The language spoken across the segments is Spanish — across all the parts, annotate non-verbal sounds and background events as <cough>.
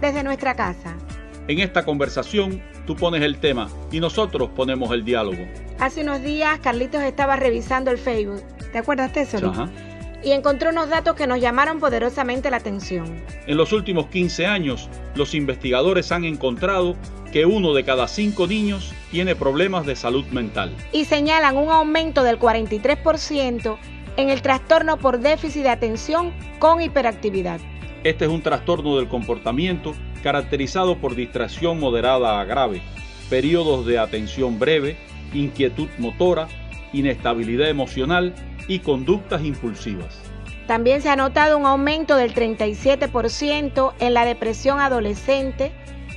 desde nuestra casa. En esta conversación tú pones el tema y nosotros ponemos el diálogo. Hace unos días Carlitos estaba revisando el Facebook. ¿Te acuerdas de eso? Ajá. Y encontró unos datos que nos llamaron poderosamente la atención. En los últimos 15 años, los investigadores han encontrado que uno de cada cinco niños tiene problemas de salud mental. Y señalan un aumento del 43% en el trastorno por déficit de atención con hiperactividad. Este es un trastorno del comportamiento caracterizado por distracción moderada a grave, periodos de atención breve, inquietud motora, inestabilidad emocional y conductas impulsivas. También se ha notado un aumento del 37% en la depresión adolescente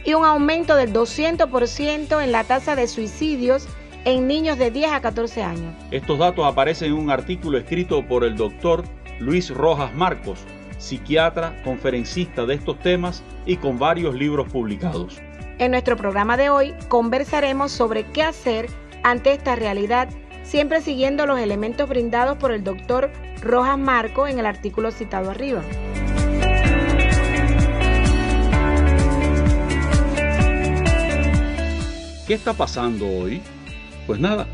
y un aumento del 200% en la tasa de suicidios en niños de 10 a 14 años. Estos datos aparecen en un artículo escrito por el doctor Luis Rojas Marcos, psiquiatra, conferencista de estos temas y con varios libros publicados. En nuestro programa de hoy conversaremos sobre qué hacer ante esta realidad, siempre siguiendo los elementos brindados por el doctor Rojas Marco en el artículo citado arriba. ¿Qué está pasando hoy? Pues nada,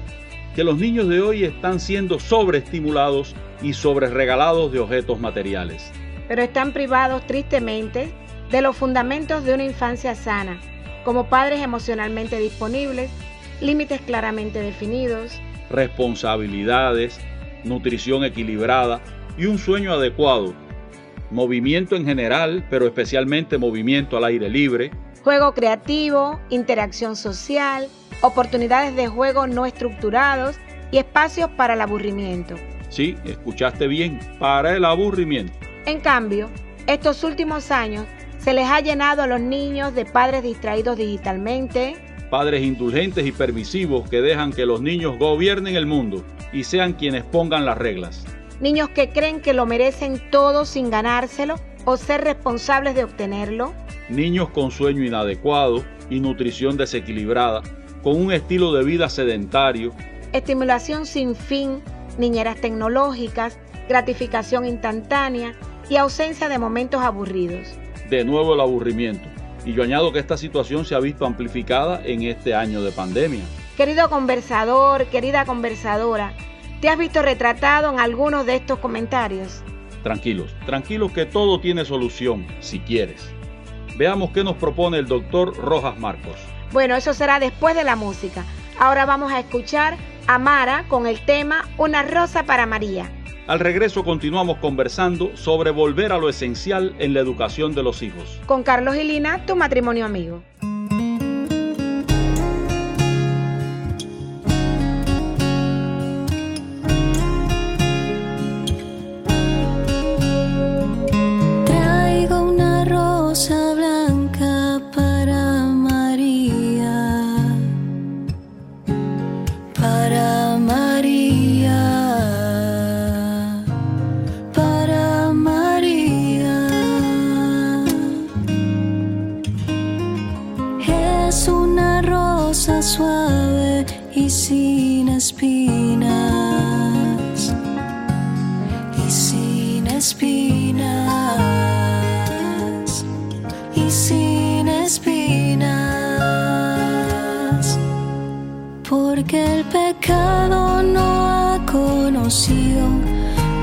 que los niños de hoy están siendo sobreestimulados y sobreregalados de objetos materiales. Pero están privados tristemente de los fundamentos de una infancia sana, como padres emocionalmente disponibles, límites claramente definidos, responsabilidades, nutrición equilibrada y un sueño adecuado, movimiento en general, pero especialmente movimiento al aire libre, juego creativo, interacción social, oportunidades de juego no estructurados y espacios para el aburrimiento. Sí, escuchaste bien, para el aburrimiento. En cambio, estos últimos años se les ha llenado a los niños de padres distraídos digitalmente, padres indulgentes y permisivos que dejan que los niños gobiernen el mundo y sean quienes pongan las reglas. Niños que creen que lo merecen todo sin ganárselo o ser responsables de obtenerlo. Niños con sueño inadecuado y nutrición desequilibrada, con un estilo de vida sedentario. Estimulación sin fin, niñeras tecnológicas, gratificación instantánea y ausencia de momentos aburridos. De nuevo el aburrimiento. Y yo añado que esta situación se ha visto amplificada en este año de pandemia. Querido conversador, querida conversadora, ¿te has visto retratado en algunos de estos comentarios? Tranquilos, tranquilos que todo tiene solución, si quieres. Veamos qué nos propone el doctor Rojas Marcos. Bueno, eso será después de la música. Ahora vamos a escuchar a Mara con el tema Una rosa para María. Al regreso continuamos conversando sobre volver a lo esencial en la educación de los hijos. Con Carlos y Lina, tu matrimonio amigo.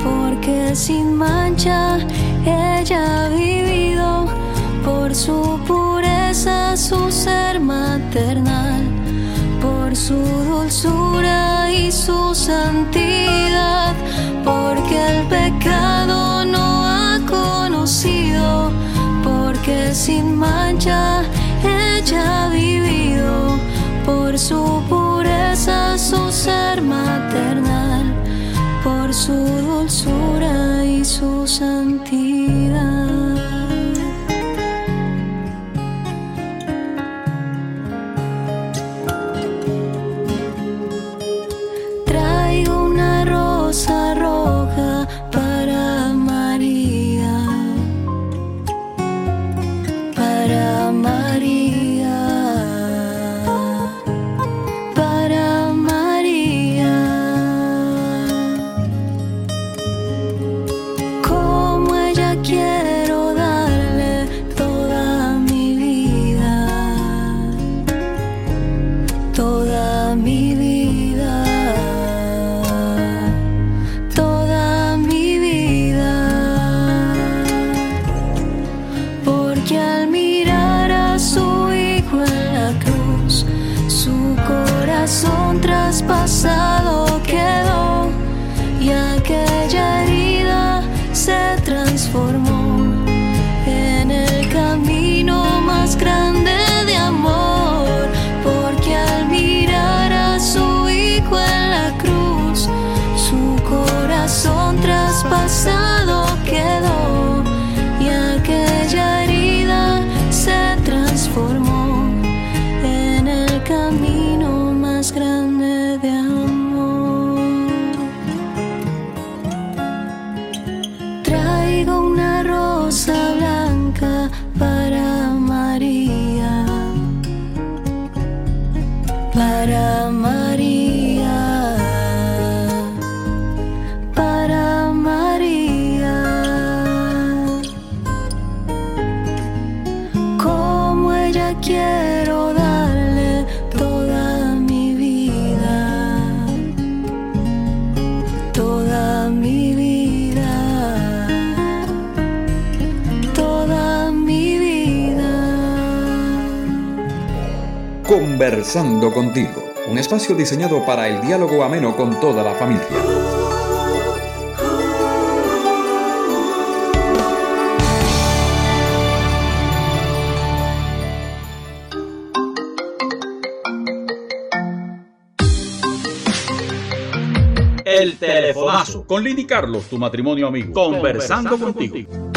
Porque sin mancha ella ha vivido. Por su pureza, su ser maternal, por su dulzura y su santidad, porque el pecado no ha conocido, porque sin mancha ella ha vivido, por su pureza, su ser su dulzura y su santidad. Conversando contigo, un espacio diseñado para el diálogo ameno con toda la familia. El telefonazo con Lini Carlos, tu matrimonio amigo. Conversando, contigo.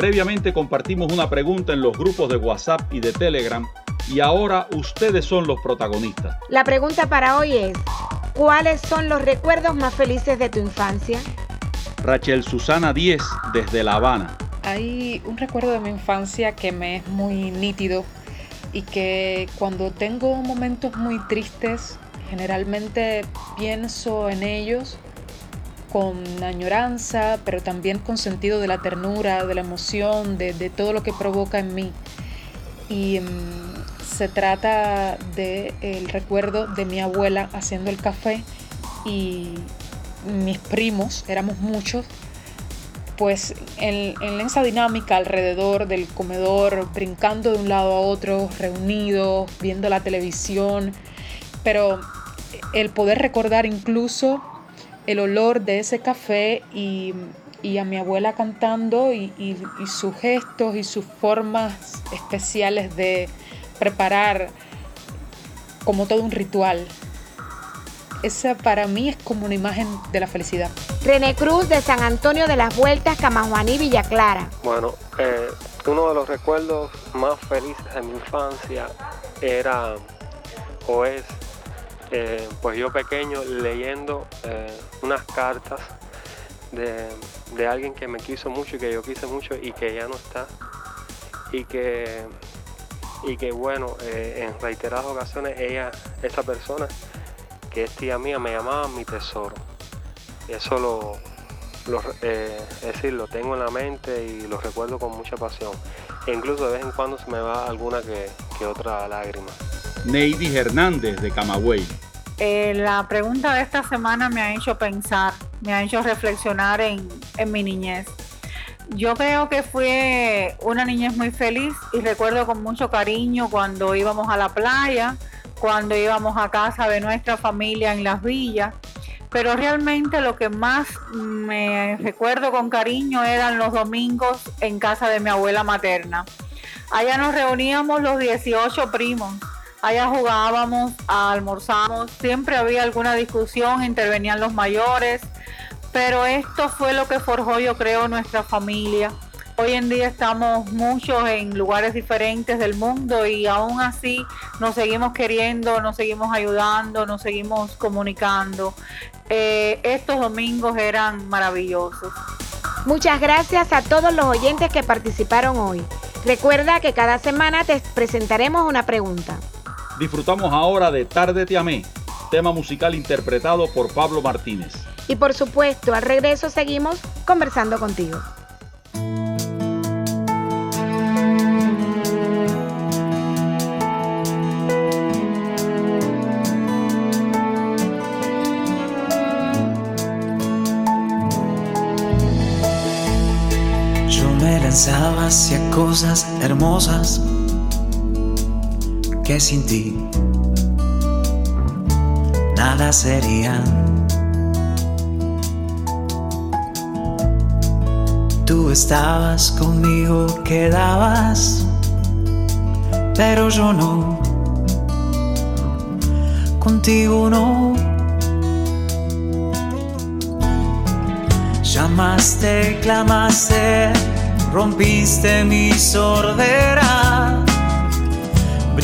Previamente compartimos una pregunta en los grupos de WhatsApp y de Telegram y ahora ustedes son los protagonistas. La pregunta para hoy es, ¿cuáles son los recuerdos más felices de tu infancia? Rachel Susana 10 desde La Habana. Hay un recuerdo de mi infancia que me es muy nítido y que cuando tengo momentos muy tristes, generalmente pienso en ellos con añoranza, pero también con sentido de la ternura, de la emoción, de, de todo lo que provoca en mí. Y mm, se trata del recuerdo de mi abuela haciendo el café y mis primos, éramos muchos, pues en, en esa dinámica alrededor del comedor, brincando de un lado a otro, reunidos, viendo la televisión, pero el poder recordar incluso el olor de ese café y, y a mi abuela cantando y, y, y sus gestos y sus formas especiales de preparar como todo un ritual. Esa para mí es como una imagen de la felicidad. René Cruz de San Antonio de las Vueltas, Camajuaní, Villa Clara. Bueno, eh, uno de los recuerdos más felices de mi infancia era o es, eh, pues yo pequeño leyendo eh, unas cartas de, de alguien que me quiso mucho y que yo quise mucho y que ya no está. Y que, y que bueno, eh, en reiteradas ocasiones ella, esa persona que es tía mía, me llamaba mi tesoro. Eso lo, es decir, lo tengo en la mente y lo recuerdo con mucha pasión. e incluso de vez en cuando se me va alguna que, que otra lágrima. Neidy Hernández de Camagüey. Eh, la pregunta de esta semana me ha hecho pensar, me ha hecho reflexionar en, en mi niñez. Yo creo que fue una niñez muy feliz y recuerdo con mucho cariño cuando íbamos a la playa, cuando íbamos a casa de nuestra familia en las villas. Pero realmente lo que más me recuerdo con cariño eran los domingos en casa de mi abuela materna. Allá nos reuníamos los 18 primos allá jugábamos, almorzamos, siempre había alguna discusión, intervenían los mayores, pero esto fue lo que forjó, yo creo, nuestra familia. Hoy en día estamos muchos en lugares diferentes del mundo y aún así nos seguimos queriendo, nos seguimos ayudando, nos seguimos comunicando. Eh, estos domingos eran maravillosos. Muchas gracias a todos los oyentes que participaron hoy. Recuerda que cada semana te presentaremos una pregunta. Disfrutamos ahora de Tarde Te Amé, tema musical interpretado por Pablo Martínez. Y por supuesto, al regreso seguimos conversando contigo. Yo me lanzaba hacia cosas hermosas que sin ti nada sería. Tú estabas conmigo, quedabas, pero yo no. Contigo no. Llamaste, clamaste, rompiste mi sordera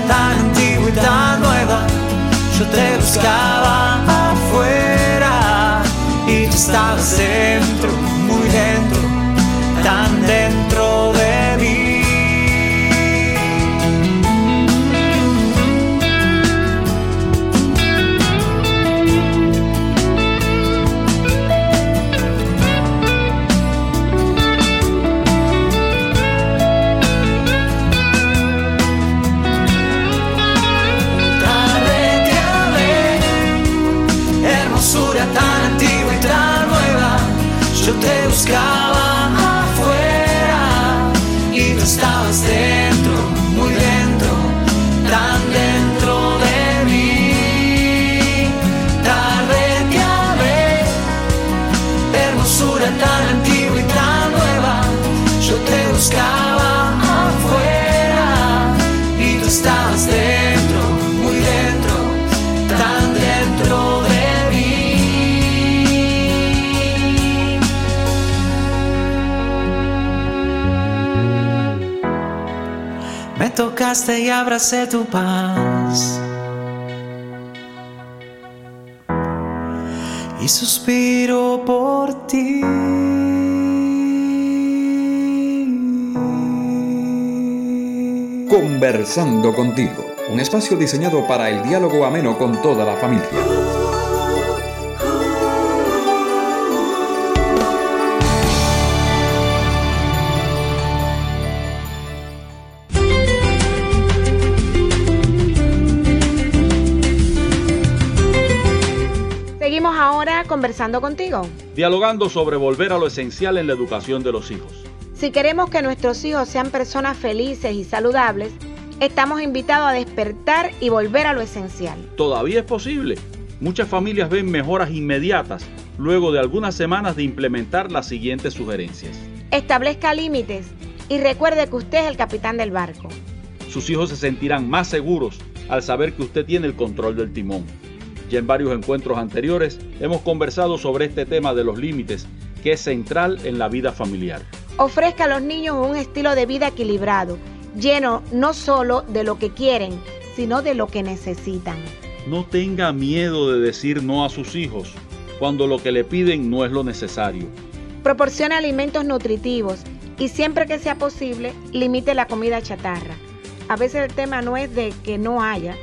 Tan antigua y tan nueva. Yo te buscaba buscaba afuera y tú estabas dentro, muy dentro, tan dentro de mí. Me tocaste y abracé tu paz. Y suspiro por ti. Conversando contigo, un espacio diseñado para el diálogo ameno con toda la familia. Seguimos ahora conversando contigo. Dialogando sobre volver a lo esencial en la educación de los hijos. Si queremos que nuestros hijos sean personas felices y saludables, estamos invitados a despertar y volver a lo esencial. Todavía es posible. Muchas familias ven mejoras inmediatas luego de algunas semanas de implementar las siguientes sugerencias. Establezca límites y recuerde que usted es el capitán del barco. Sus hijos se sentirán más seguros al saber que usted tiene el control del timón. Ya en varios encuentros anteriores hemos conversado sobre este tema de los límites, que es central en la vida familiar. Ofrezca a los niños un estilo de vida equilibrado, lleno no solo de lo que quieren, sino de lo que necesitan. No tenga miedo de decir no a sus hijos cuando lo que le piden no es lo necesario. Proporciona alimentos nutritivos y siempre que sea posible, limite la comida chatarra. A veces el tema no es de que no haya,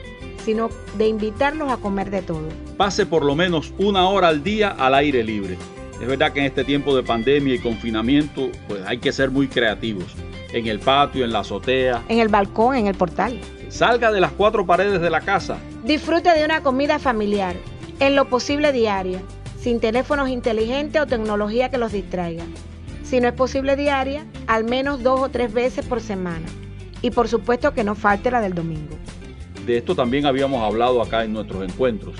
sino de invitarlos a comer de todo. Pase por lo menos una hora al día al aire libre. Es verdad que en este tiempo de pandemia y confinamiento, pues hay que ser muy creativos. En el patio, en la azotea. En el balcón, en el portal. Salga de las cuatro paredes de la casa. Disfrute de una comida familiar, en lo posible diaria, sin teléfonos inteligentes o tecnología que los distraiga. Si no es posible diaria, al menos dos o tres veces por semana. Y por supuesto que no falte la del domingo. De esto también habíamos hablado acá en nuestros encuentros.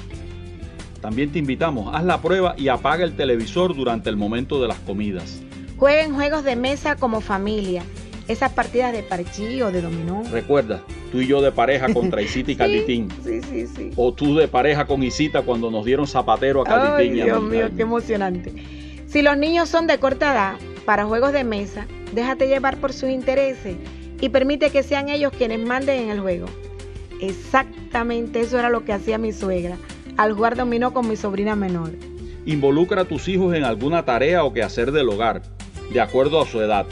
También te invitamos, haz la prueba y apaga el televisor durante el momento de las comidas. Jueguen juegos de mesa como familia, esas partidas de parchí o de dominó. Recuerda, tú y yo de pareja contra <laughs> Isita y Carlitín. Sí, sí, sí. O tú de pareja con Isita cuando nos dieron zapatero a Carlitín. Ay, y a Dios mí. mío, qué emocionante. Si los niños son de corta edad para juegos de mesa, déjate llevar por sus intereses y permite que sean ellos quienes manden en el juego. Exactamente eso era lo que hacía mi suegra al jugar dominó con mi sobrina menor. Involucra a tus hijos en alguna tarea o quehacer del hogar, de acuerdo a su edad.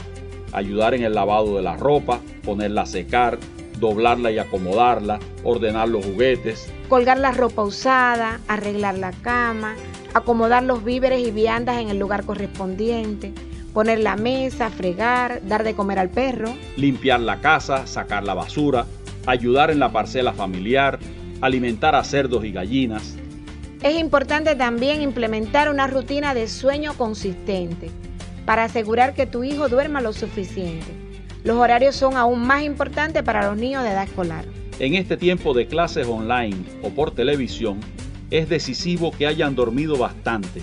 Ayudar en el lavado de la ropa, ponerla a secar, doblarla y acomodarla, ordenar los juguetes. Colgar la ropa usada, arreglar la cama, acomodar los víveres y viandas en el lugar correspondiente, poner la mesa, fregar, dar de comer al perro. limpiar la casa, sacar la basura, ayudar en la parcela familiar, alimentar a cerdos y gallinas. Es importante también implementar una rutina de sueño consistente para asegurar que tu hijo duerma lo suficiente. Los horarios son aún más importantes para los niños de edad escolar. En este tiempo de clases online o por televisión, es decisivo que hayan dormido bastante,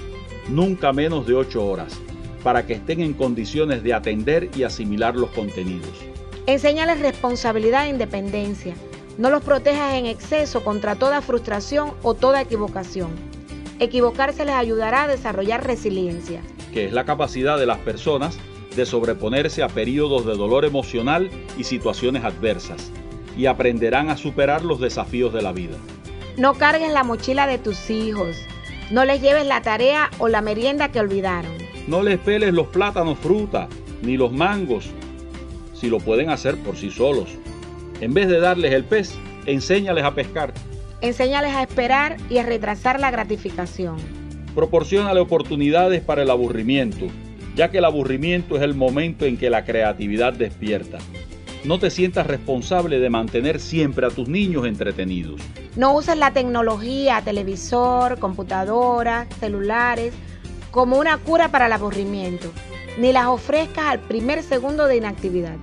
nunca menos de 8 horas, para que estén en condiciones de atender y asimilar los contenidos. Enséñales responsabilidad e independencia. No los protejas en exceso contra toda frustración o toda equivocación. Equivocarse les ayudará a desarrollar resiliencia. que es la capacidad de las personas de sobreponerse a periodos de dolor emocional y situaciones adversas, y aprenderán a superar los desafíos de la vida. No cargues la mochila de tus hijos. No les lleves la tarea o la merienda que olvidaron. No les peles los plátanos fruta, ni los mangos, si lo pueden hacer por sí solos. En vez de darles el pez, enséñales a pescar. Enséñales a esperar y a retrasar la gratificación. Proporciónale oportunidades para el aburrimiento, ya que el aburrimiento es el momento en que la creatividad despierta. No te sientas responsable de mantener siempre a tus niños entretenidos. No uses la tecnología, televisor, computadora, celulares, como una cura para el aburrimiento, ni las ofrezcas al primer segundo de inactividad.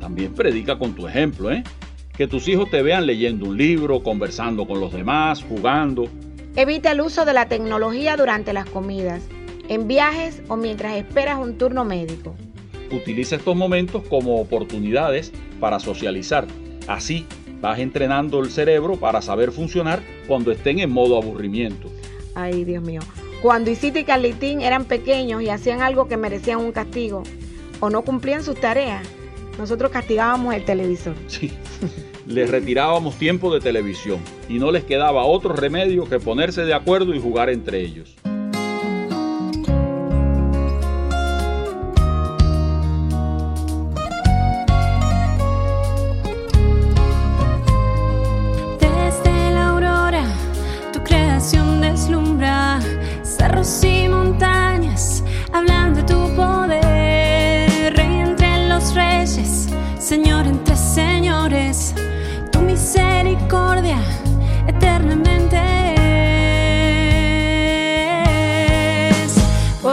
También predica con tu ejemplo, ¿eh? Que tus hijos te vean leyendo un libro, conversando con los demás, jugando. Evita el uso de la tecnología durante las comidas, en viajes o mientras esperas un turno médico. Utiliza estos momentos como oportunidades para socializar. Así vas entrenando el cerebro para saber funcionar cuando estén en modo aburrimiento. Ay, Dios mío. Cuando Isita y Carlitín eran pequeños y hacían algo que merecían un castigo o no cumplían sus tareas, Nosotros castigábamos el televisor. Sí. Les retirábamos tiempo de televisión y no les quedaba otro remedio que ponerse de acuerdo y jugar entre ellos.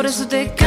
Eso te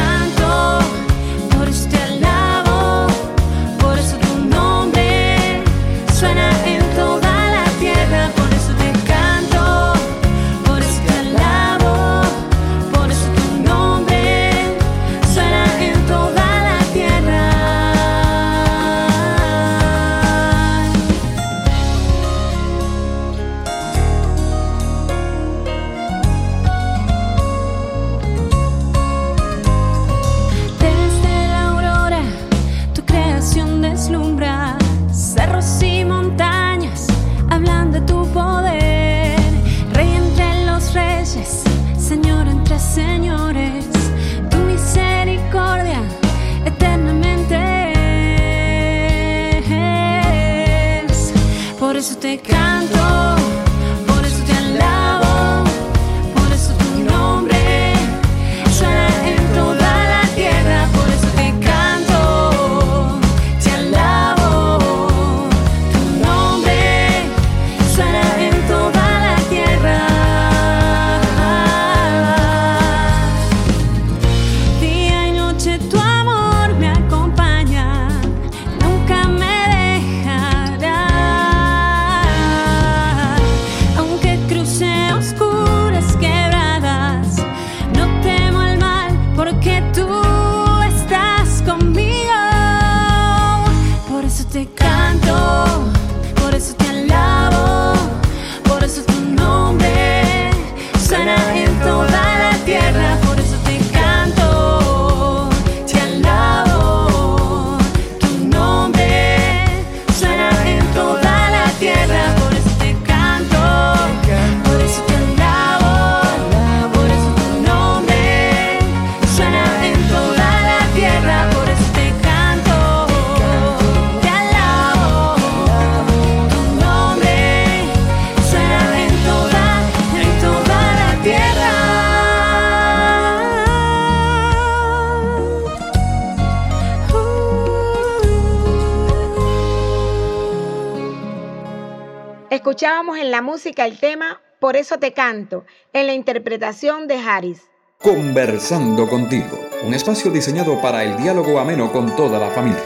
Escuchábamos en la música el tema Por eso te canto, en la interpretación de Harris. Conversando contigo, un espacio diseñado para el diálogo ameno con toda la familia.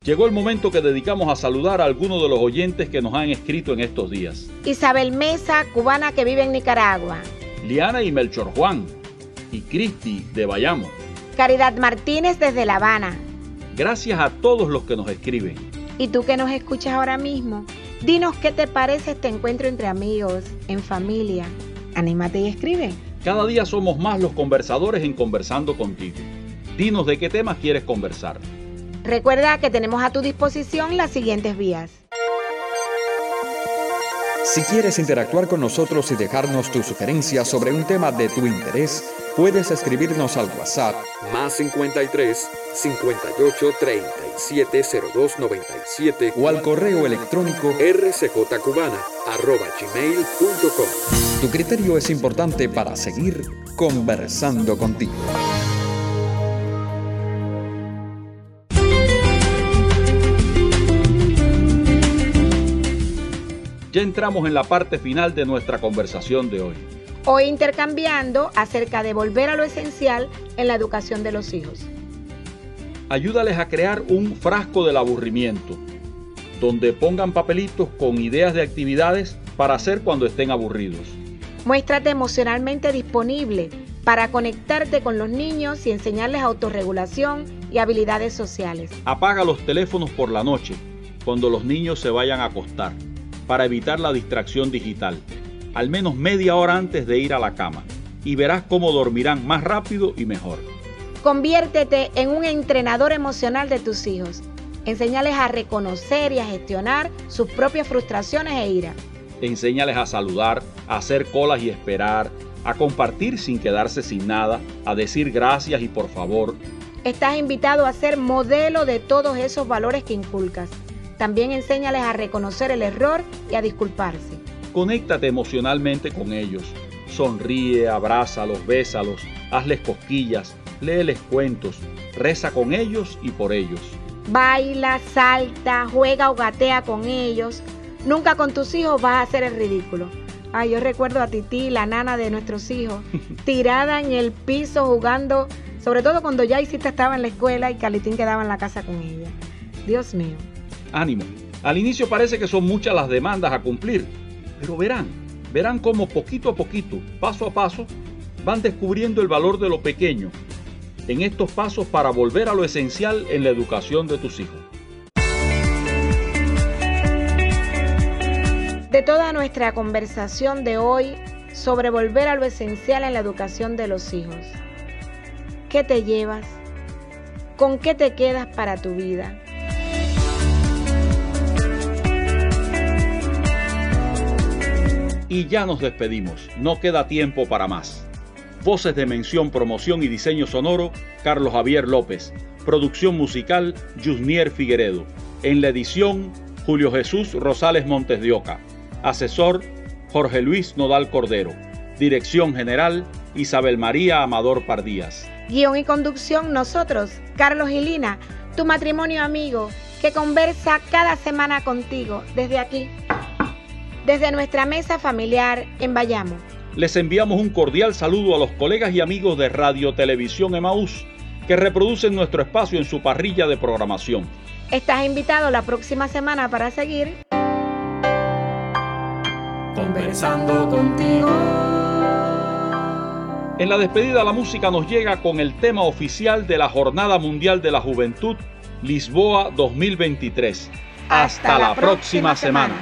Llegó el momento que dedicamos a saludar a algunos de los oyentes que nos han escrito en estos días. Isabel Mesa, cubana que vive en Nicaragua. Liana y Melchor Juan y Cristi de Bayamo. Caridad Martínez desde La Habana. Gracias a todos los que nos escriben. Y tú que nos escuchas ahora mismo, dinos qué te parece este encuentro entre amigos, en familia. Anímate y escribe. Cada día somos más los conversadores en Conversando contigo. Dinos de qué temas quieres conversar. Recuerda que tenemos a tu disposición las siguientes vías. Si quieres interactuar con nosotros y dejarnos tus sugerencias sobre un tema de tu interés, puedes escribirnos al WhatsApp más 53 58 37 02 97 o al correo electrónico rcjcubana arroba gmail.com. Tu criterio es importante para seguir conversando contigo. Ya entramos en la parte final de nuestra conversación de hoy. Hoy intercambiando acerca de volver a lo esencial en la educación de los hijos. Ayúdales a crear un frasco del aburrimiento, donde pongan papelitos con ideas de actividades para hacer cuando estén aburridos. Muéstrate emocionalmente disponible para conectarte con los niños y enseñarles autorregulación y habilidades sociales. Apaga los teléfonos por la noche, cuando los niños se vayan a acostar, para evitar la distracción digital. al menos media hora antes de ir a la cama, y verás cómo dormirán más rápido y mejor. Conviértete en un entrenador emocional de tus hijos. Enséñales a reconocer y a gestionar sus propias frustraciones e ira. Enséñales a saludar, a hacer colas y esperar, a compartir sin quedarse sin nada, a decir gracias y por favor. Estás invitado a ser modelo de todos esos valores que inculcas. También enséñales a reconocer el error y a disculparse. Conéctate emocionalmente con ellos. Sonríe, abrázalos, bésalos, hazles cosquillas, léeles cuentos, reza con ellos y por ellos. Baila, salta, juega o gatea con ellos. Nunca con tus hijos vas a hacer el ridículo. Ay, yo recuerdo a Titi, la nana de nuestros hijos, <laughs> tirada en el piso jugando, sobre todo cuando ya Isita estaba en la escuela y Calitín quedaba en la casa con ella. Dios mío. Ánimo. Al inicio parece que son muchas las demandas a cumplir, pero verán, verán cómo poquito a poquito, paso a paso, van descubriendo el valor de lo pequeño en estos pasos para volver a lo esencial en la educación de tus hijos. De toda nuestra conversación de hoy sobre volver a lo esencial en la educación de los hijos, ¿qué te llevas? ¿Con qué te quedas para tu vida? Y ya nos despedimos, no queda tiempo para más. Voces de mención, promoción y diseño sonoro, Carlos Javier López. Producción musical, Jusnier Figueredo. En la edición, Julio Jesús Rosales Montes de Oca. Asesor, Jorge Luis Nodal Cordero. Dirección General, Isabel María Amador Pardías. Guión y conducción, nosotros, Carlos y Lina, tu matrimonio amigo, que conversa cada semana contigo desde aquí, desde nuestra mesa familiar en Bayamo. Les enviamos un cordial saludo a los colegas y amigos de Radio Televisión Emaús que reproducen nuestro espacio en su parrilla de programación. Estás invitado la próxima semana para seguir Conversando contigo. En la despedida la música nos llega con el tema oficial de la Jornada Mundial de la Juventud Lisboa 2023. Hasta, la, próxima, semana.